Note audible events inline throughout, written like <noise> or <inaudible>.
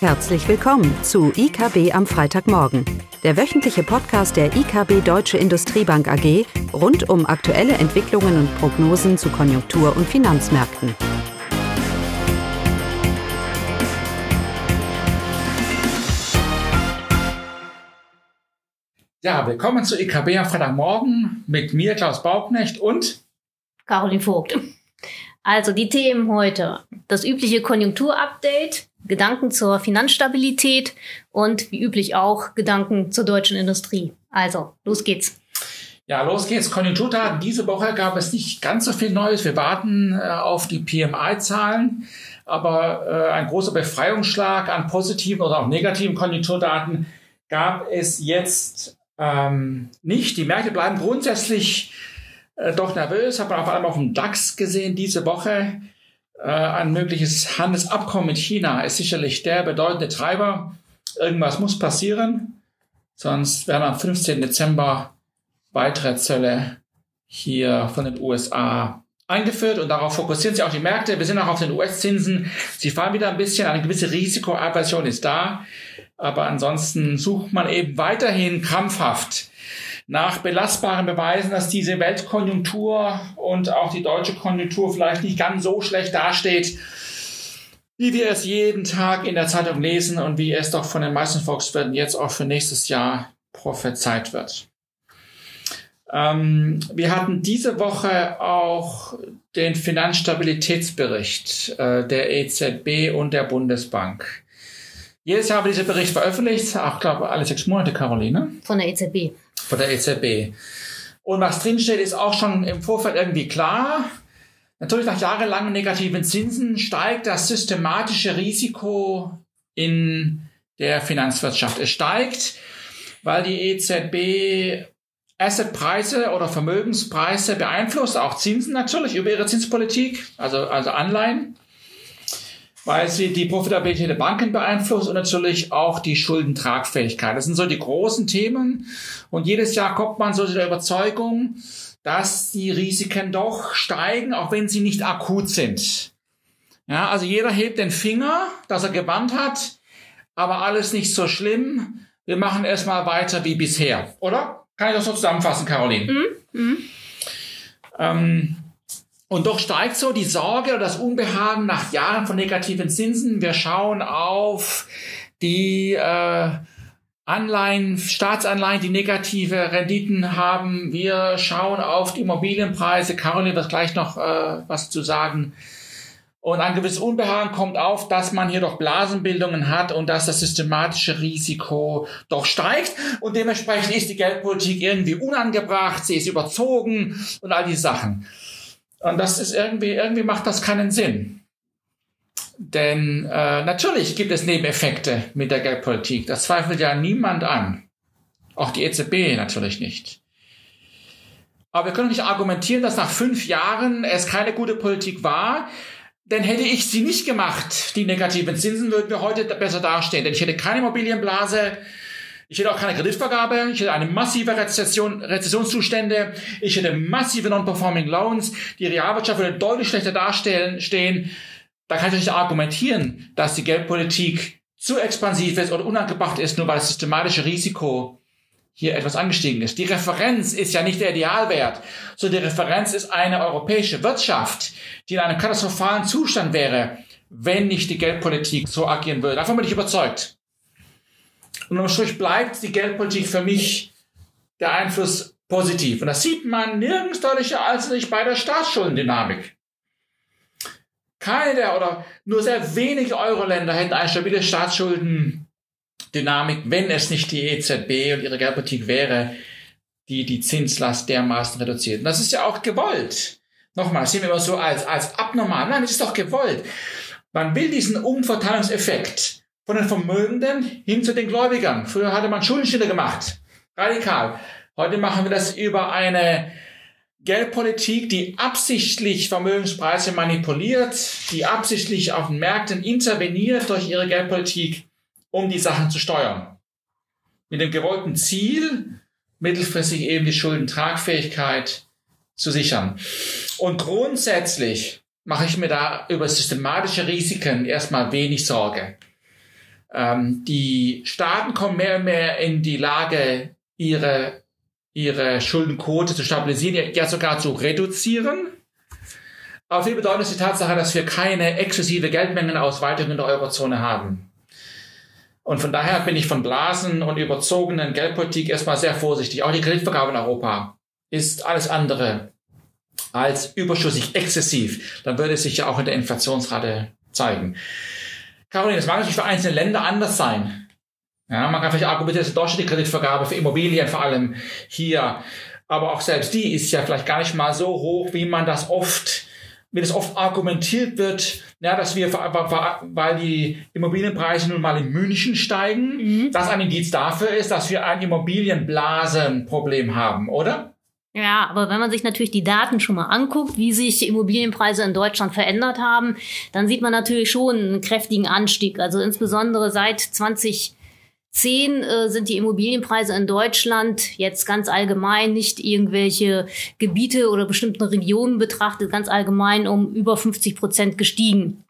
Herzlich willkommen zu IKB am Freitagmorgen, der wöchentliche Podcast der IKB Deutsche Industriebank AG rund um aktuelle Entwicklungen und Prognosen zu Konjunktur- und Finanzmärkten. Ja, willkommen zu IKB am Freitagmorgen mit mir, Klaus Bauknecht und Caroline Vogt. Also die Themen heute. Das übliche Konjunkturupdate, Gedanken zur Finanzstabilität und wie üblich auch Gedanken zur deutschen Industrie. Also, los geht's. Ja, los geht's. Konjunkturdaten. Diese Woche gab es nicht ganz so viel Neues. Wir warten äh, auf die PMI-Zahlen. Aber äh, ein großer Befreiungsschlag an positiven oder auch negativen Konjunkturdaten gab es jetzt ähm, nicht. Die Märkte bleiben grundsätzlich äh, doch nervös. Hat man vor allem auf dem DAX gesehen diese Woche. Äh, ein mögliches Handelsabkommen mit China ist sicherlich der bedeutende Treiber. Irgendwas muss passieren, sonst werden am 15. Dezember weitere Zölle hier von den USA eingeführt und darauf fokussieren sich auch die Märkte. Wir sind auch auf den US-Zinsen. Sie fallen wieder ein bisschen, eine gewisse Risikoaversion ist da. Aber ansonsten sucht man eben weiterhin krampfhaft nach belastbaren Beweisen, dass diese Weltkonjunktur und auch die deutsche Konjunktur vielleicht nicht ganz so schlecht dasteht, wie wir es jeden Tag in der Zeitung lesen und wie es doch von den meisten Volkswirten jetzt auch für nächstes Jahr prophezeit wird. Ähm, wir hatten diese Woche auch den Finanzstabilitätsbericht äh, der EZB und der Bundesbank. Jedes Jahr wird dieser Bericht veröffentlicht, auch glaube alle sechs Monate, Caroline. Von der EZB. Von der EZB. Und was drinsteht, ist auch schon im Vorfeld irgendwie klar. Natürlich nach jahrelangen negativen Zinsen steigt das systematische Risiko in der Finanzwirtschaft. Es steigt, weil die EZB Assetpreise oder Vermögenspreise beeinflusst, auch Zinsen natürlich über ihre Zinspolitik, also, also Anleihen weil sie die Profitabilität der Banken beeinflusst und natürlich auch die Schuldentragfähigkeit. Das sind so die großen Themen. Und jedes Jahr kommt man so zu der Überzeugung, dass die Risiken doch steigen, auch wenn sie nicht akut sind. Ja, also jeder hebt den Finger, dass er gewandt hat, aber alles nicht so schlimm. Wir machen erstmal weiter wie bisher, oder? Kann ich das so zusammenfassen, Caroline? Mhm. Mhm. Ähm, und doch steigt so die Sorge oder das Unbehagen nach Jahren von negativen Zinsen. Wir schauen auf die äh, Anleihen, Staatsanleihen, die negative Renditen haben. Wir schauen auf die Immobilienpreise. Caroline wird gleich noch äh, was zu sagen. Und ein gewisses Unbehagen kommt auf, dass man hier doch Blasenbildungen hat und dass das systematische Risiko doch steigt. Und dementsprechend ist die Geldpolitik irgendwie unangebracht, sie ist überzogen und all diese Sachen. Und das ist irgendwie, irgendwie macht das keinen Sinn. Denn äh, natürlich gibt es Nebeneffekte mit der Geldpolitik. Das zweifelt ja niemand an. Auch die EZB natürlich nicht. Aber wir können nicht argumentieren, dass nach fünf Jahren es keine gute Politik war. Denn hätte ich sie nicht gemacht, die negativen Zinsen, würden wir heute besser dastehen. Denn ich hätte keine Immobilienblase, ich hätte auch keine Kreditvergabe, ich hätte eine massive Rezession, Rezessionszustände, ich hätte massive Non-Performing Loans, die Realwirtschaft würde deutlich schlechter dastehen, stehen. Da kann ich nicht argumentieren, dass die Geldpolitik zu expansiv ist oder unangebracht ist, nur weil das systematische Risiko hier etwas angestiegen ist. Die Referenz ist ja nicht der Idealwert, sondern die Referenz ist eine europäische Wirtschaft, die in einem katastrophalen Zustand wäre, wenn nicht die Geldpolitik so agieren würde. Davon bin ich überzeugt. Und am Strich bleibt die Geldpolitik für mich der Einfluss positiv. Und das sieht man nirgends deutlicher als nicht bei der Staatsschuldendynamik. Keine der oder nur sehr wenige Euro-Länder hätten eine stabile Staatsschuldendynamik, wenn es nicht die EZB und ihre Geldpolitik wäre, die die Zinslast dermaßen reduziert. Und das ist ja auch gewollt. Nochmal, das sehen wir immer so als, als abnormal. Nein, es ist doch gewollt. Man will diesen Umverteilungseffekt von den Vermögenden hin zu den Gläubigern. Früher hatte man Schuldenstille gemacht. Radikal. Heute machen wir das über eine Geldpolitik, die absichtlich Vermögenspreise manipuliert, die absichtlich auf den Märkten interveniert durch ihre Geldpolitik, um die Sachen zu steuern. Mit dem gewollten Ziel, mittelfristig eben die Schuldentragfähigkeit zu sichern. Und grundsätzlich mache ich mir da über systematische Risiken erstmal wenig Sorge. Ähm, die Staaten kommen mehr und mehr in die Lage, ihre, ihre Schuldenquote zu stabilisieren, ja sogar zu reduzieren. Aber viel bedeutet ist die Tatsache, dass wir keine exzessive Geldmengenausweitung in der Eurozone haben. Und von daher bin ich von Blasen und überzogenen Geldpolitik erstmal sehr vorsichtig. Auch die Kreditvergabe in Europa ist alles andere als überschüssig exzessiv. Dann würde es sich ja auch in der Inflationsrate zeigen. Caroline, das mag natürlich für einzelne Länder anders sein. Ja, man kann vielleicht argumentieren, dass in Deutschland die Kreditvergabe für Immobilien vor allem hier, aber auch selbst die ist ja vielleicht gar nicht mal so hoch, wie man das oft wie das oft argumentiert wird, ja, dass wir, weil die Immobilienpreise nun mal in München steigen, mhm. das ein Indiz dafür ist, dass wir ein Immobilienblasenproblem haben, oder? Ja, aber wenn man sich natürlich die Daten schon mal anguckt, wie sich Immobilienpreise in Deutschland verändert haben, dann sieht man natürlich schon einen kräftigen Anstieg. Also insbesondere seit 20 10 äh, sind die Immobilienpreise in Deutschland jetzt ganz allgemein, nicht irgendwelche Gebiete oder bestimmten Regionen betrachtet, ganz allgemein um über 50 Prozent gestiegen.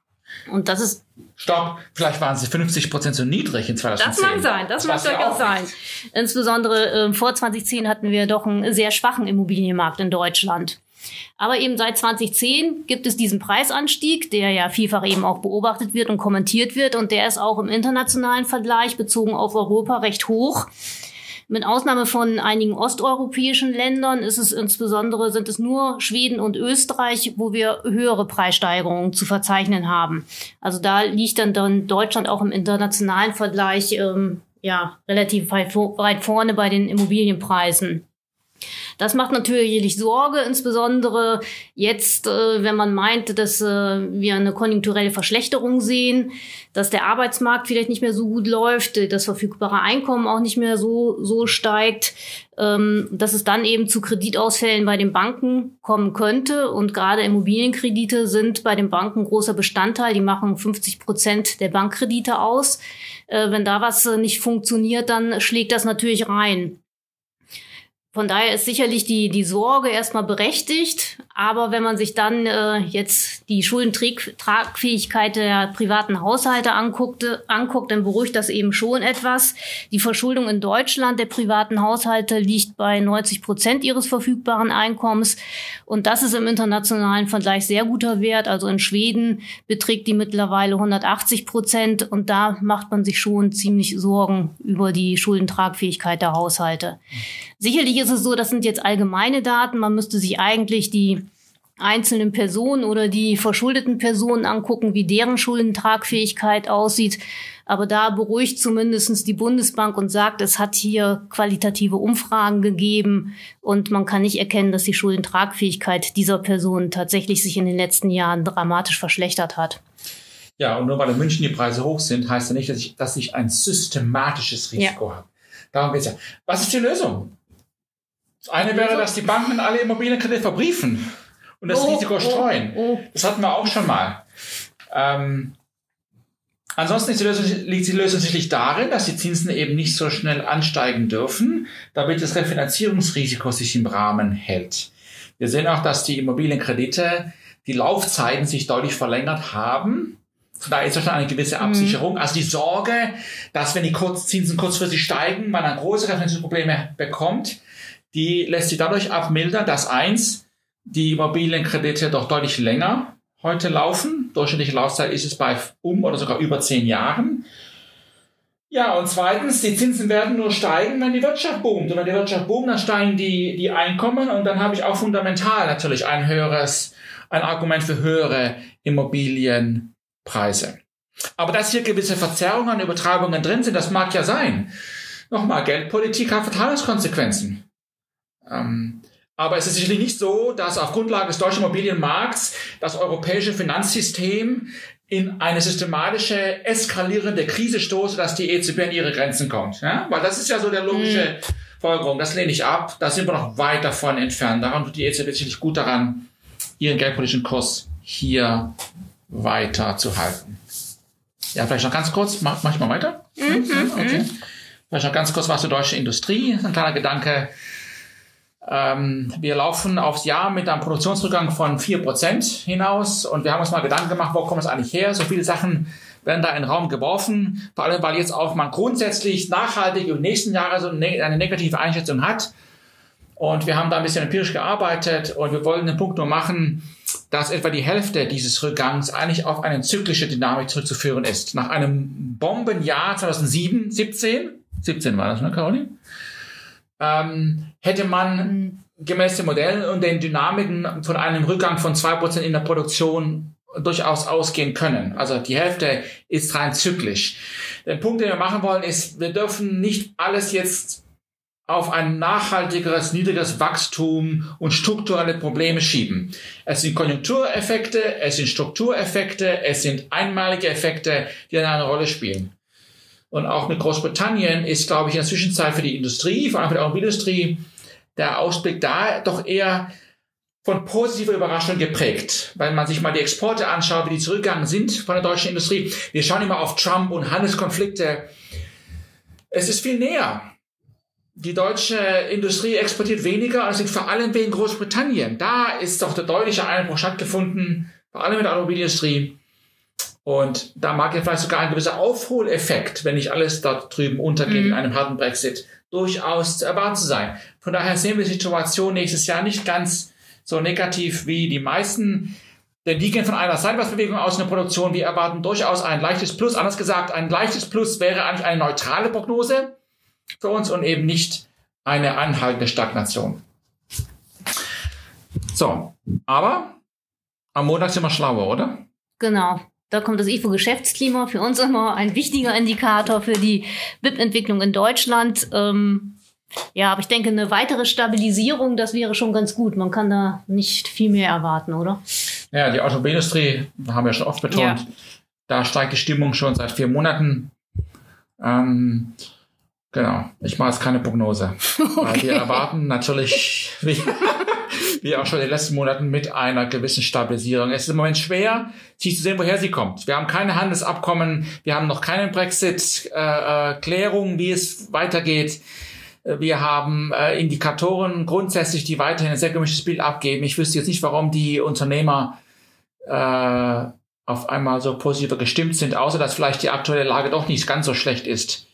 Und das ist Stopp, vielleicht waren sie 50 Prozent zu niedrig in 2010. Das mag sein, das, das mag durchaus sein. Insbesondere äh, vor 2010 hatten wir doch einen sehr schwachen Immobilienmarkt in Deutschland. Aber eben seit 2010 gibt es diesen Preisanstieg, der ja vielfach eben auch beobachtet wird und kommentiert wird. Und der ist auch im internationalen Vergleich bezogen auf Europa recht hoch. Mit Ausnahme von einigen osteuropäischen Ländern ist es insbesondere, sind es nur Schweden und Österreich, wo wir höhere Preissteigerungen zu verzeichnen haben. Also da liegt dann, dann Deutschland auch im internationalen Vergleich ähm, ja, relativ weit vorne bei den Immobilienpreisen. Das macht natürlich Sorge, insbesondere jetzt, äh, wenn man meint, dass äh, wir eine konjunkturelle Verschlechterung sehen, dass der Arbeitsmarkt vielleicht nicht mehr so gut läuft, das verfügbare Einkommen auch nicht mehr so, so steigt, ähm, dass es dann eben zu Kreditausfällen bei den Banken kommen könnte. Und gerade Immobilienkredite sind bei den Banken großer Bestandteil. Die machen 50 Prozent der Bankkredite aus. Äh, wenn da was nicht funktioniert, dann schlägt das natürlich rein. Von daher ist sicherlich die, die Sorge erstmal berechtigt. Aber wenn man sich dann äh, jetzt die Schuldentragfähigkeit der privaten Haushalte anguckt, anguckt, dann beruhigt das eben schon etwas. Die Verschuldung in Deutschland der privaten Haushalte liegt bei 90 Prozent ihres verfügbaren Einkommens. Und das ist im internationalen Vergleich sehr guter Wert. Also in Schweden beträgt die mittlerweile 180 Prozent. Und da macht man sich schon ziemlich Sorgen über die Schuldentragfähigkeit der Haushalte. Sicherlich ist es so, das sind jetzt allgemeine Daten. Man müsste sich eigentlich die einzelnen Personen oder die verschuldeten Personen angucken, wie deren Schuldentragfähigkeit aussieht. Aber da beruhigt zumindestens die Bundesbank und sagt, es hat hier qualitative Umfragen gegeben und man kann nicht erkennen, dass die Schuldentragfähigkeit dieser Personen tatsächlich sich in den letzten Jahren dramatisch verschlechtert hat. Ja, und nur weil in München die Preise hoch sind, heißt ja nicht, dass ich, dass ich ein systematisches Risiko ja. habe. Darum geht's ja. Was ist die Lösung? Das eine wäre, dass die Banken alle Immobilienkredite verbriefen und das oh, Risiko oh, streuen. Oh, oh. Das hatten wir auch schon mal. Ähm, ansonsten die Lösung, liegt die Lösung sicherlich darin, dass die Zinsen eben nicht so schnell ansteigen dürfen, damit das Refinanzierungsrisiko sich im Rahmen hält. Wir sehen auch, dass die Immobilienkredite, die Laufzeiten sich deutlich verlängert haben. Da ist schon eine gewisse mhm. Absicherung. Mhm. Also die Sorge, dass wenn die Zinsen kurzfristig steigen, man dann große Refinanzierungsprobleme bekommt, die lässt sich dadurch abmildern, dass eins, die Immobilienkredite doch deutlich länger heute laufen. Durchschnittliche Laufzeit ist es bei um oder sogar über zehn Jahren. Ja, und zweitens, die Zinsen werden nur steigen, wenn die Wirtschaft boomt. Und wenn die Wirtschaft boomt, dann steigen die, die Einkommen und dann habe ich auch fundamental natürlich ein höheres, ein Argument für höhere Immobilienpreise. Aber dass hier gewisse Verzerrungen, Übertragungen drin sind, das mag ja sein. Nochmal, Geldpolitik hat Verteilungskonsequenzen. Ähm, aber es ist sicherlich nicht so, dass auf Grundlage des deutschen Immobilienmarkts das europäische Finanzsystem in eine systematische, eskalierende Krise stoße, dass die EZB an ihre Grenzen kommt. Ja? Weil das ist ja so der logische mhm. Folgerung. Das lehne ich ab. Da sind wir noch weit davon entfernt. Daran tut die EZB sicherlich gut daran, ihren geldpolitischen Kurs hier weiter zu halten. Ja, vielleicht noch ganz kurz. Mach, mach ich mal weiter? Mhm. Okay. Vielleicht noch ganz kurz was zur deutschen Industrie. Ein kleiner Gedanke Ähm, wir laufen aufs Jahr mit einem Produktionsrückgang von 4% hinaus und wir haben uns mal Gedanken gemacht, wo kommt es eigentlich her? So viele Sachen werden da in den Raum geworfen, vor allem weil jetzt auch man grundsätzlich nachhaltig im nächsten Jahr so eine negative Einschätzung hat. Und wir haben da ein bisschen empirisch gearbeitet und wir wollen den Punkt nur machen, dass etwa die Hälfte dieses Rückgangs eigentlich auf eine zyklische Dynamik zurückzuführen ist. Nach einem Bombenjahr 2007, 17, 17 war das, ne, Caroline? Ähm, hätte man gemäß den Modellen und den Dynamiken von einem Rückgang von 2% in der Produktion durchaus ausgehen können. Also die Hälfte ist rein zyklisch. Der Punkt, den wir machen wollen, ist, wir dürfen nicht alles jetzt auf ein nachhaltigeres, niedrigeres Wachstum und strukturelle Probleme schieben. Es sind Konjunktureffekte, es sind Struktureffekte, es sind einmalige Effekte, die eine Rolle spielen. Und auch mit Großbritannien ist, glaube ich, in der Zwischenzeit für die Industrie, vor allem für die Automobilindustrie, der Ausblick da doch eher von positiver Überraschung geprägt. Wenn man sich mal die Exporte anschaut, wie die zurückgegangen sind von der deutschen Industrie. Wir schauen immer auf Trump und Handelskonflikte. Es ist viel näher. Die deutsche Industrie exportiert weniger, und liegt vor allem wegen Großbritannien. Da ist doch der deutliche Einbruch stattgefunden, vor allem in der Automobilindustrie. Und da mag ja vielleicht sogar ein gewisser Aufholeffekt, wenn nicht alles dort drüben untergeht mhm. in einem harten Brexit, durchaus zu erwarten sein. Von daher sehen wir die Situation nächstes Jahr nicht ganz so negativ wie die meisten. Denn die gehen von einer Seitwärtsbewegung aus in der Produktion. Wir erwarten durchaus ein leichtes Plus. Anders gesagt, ein leichtes Plus wäre eigentlich eine neutrale Prognose für uns und eben nicht eine anhaltende Stagnation. So, aber am Montag sind wir schlauer, oder? Genau. Da kommt das IFO-Geschäftsklima für uns immer ein wichtiger Indikator für die BIP-Entwicklung in Deutschland. Ähm, ja, aber ich denke, eine weitere Stabilisierung, das wäre schon ganz gut. Man kann da nicht viel mehr erwarten, oder? Ja, die Automobilindustrie, haben wir schon oft betont, ja. da steigt die Stimmung schon seit vier Monaten. Ähm, genau, ich mache jetzt keine Prognose. Okay. <laughs> Weil wir erwarten natürlich, wie, wie auch schon in den letzten Monaten, mit einer gewissen Stabilisierung. Es ist im Moment schwer, sich zu sehen, woher sie kommt. Wir haben keine Handelsabkommen, wir haben noch keine Brexit-Klärung, wie es weitergeht. Wir haben äh, Indikatoren grundsätzlich, die weiterhin ein sehr gemischtes Bild abgeben. Ich wüsste jetzt nicht, warum die Unternehmer äh, auf einmal so positiver gestimmt sind, außer dass vielleicht die aktuelle Lage doch nicht ganz so schlecht ist,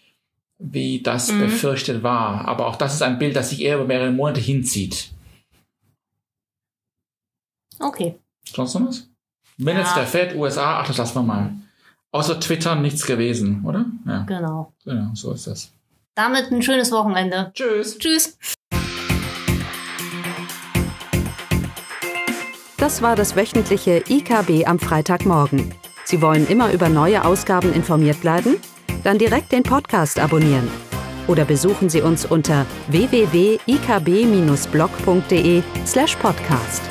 wie das mhm. befürchtet war. Aber auch das ist ein Bild, das sich eher über mehrere Monate hinzieht. Okay. Sonst noch was? Wenn ja. jetzt der Fed, USA, ach, das lassen wir mal. Außer Twitter nichts gewesen, oder? Ja. Genau. Genau, so ist das. Damit ein schönes Wochenende. Tschüss. Tschüss. Das war das wöchentliche IKB am Freitagmorgen. Sie wollen immer über neue Ausgaben informiert bleiben? Dann direkt den Podcast abonnieren. Oder besuchen Sie uns unter www.ikb-blog.de slash podcast.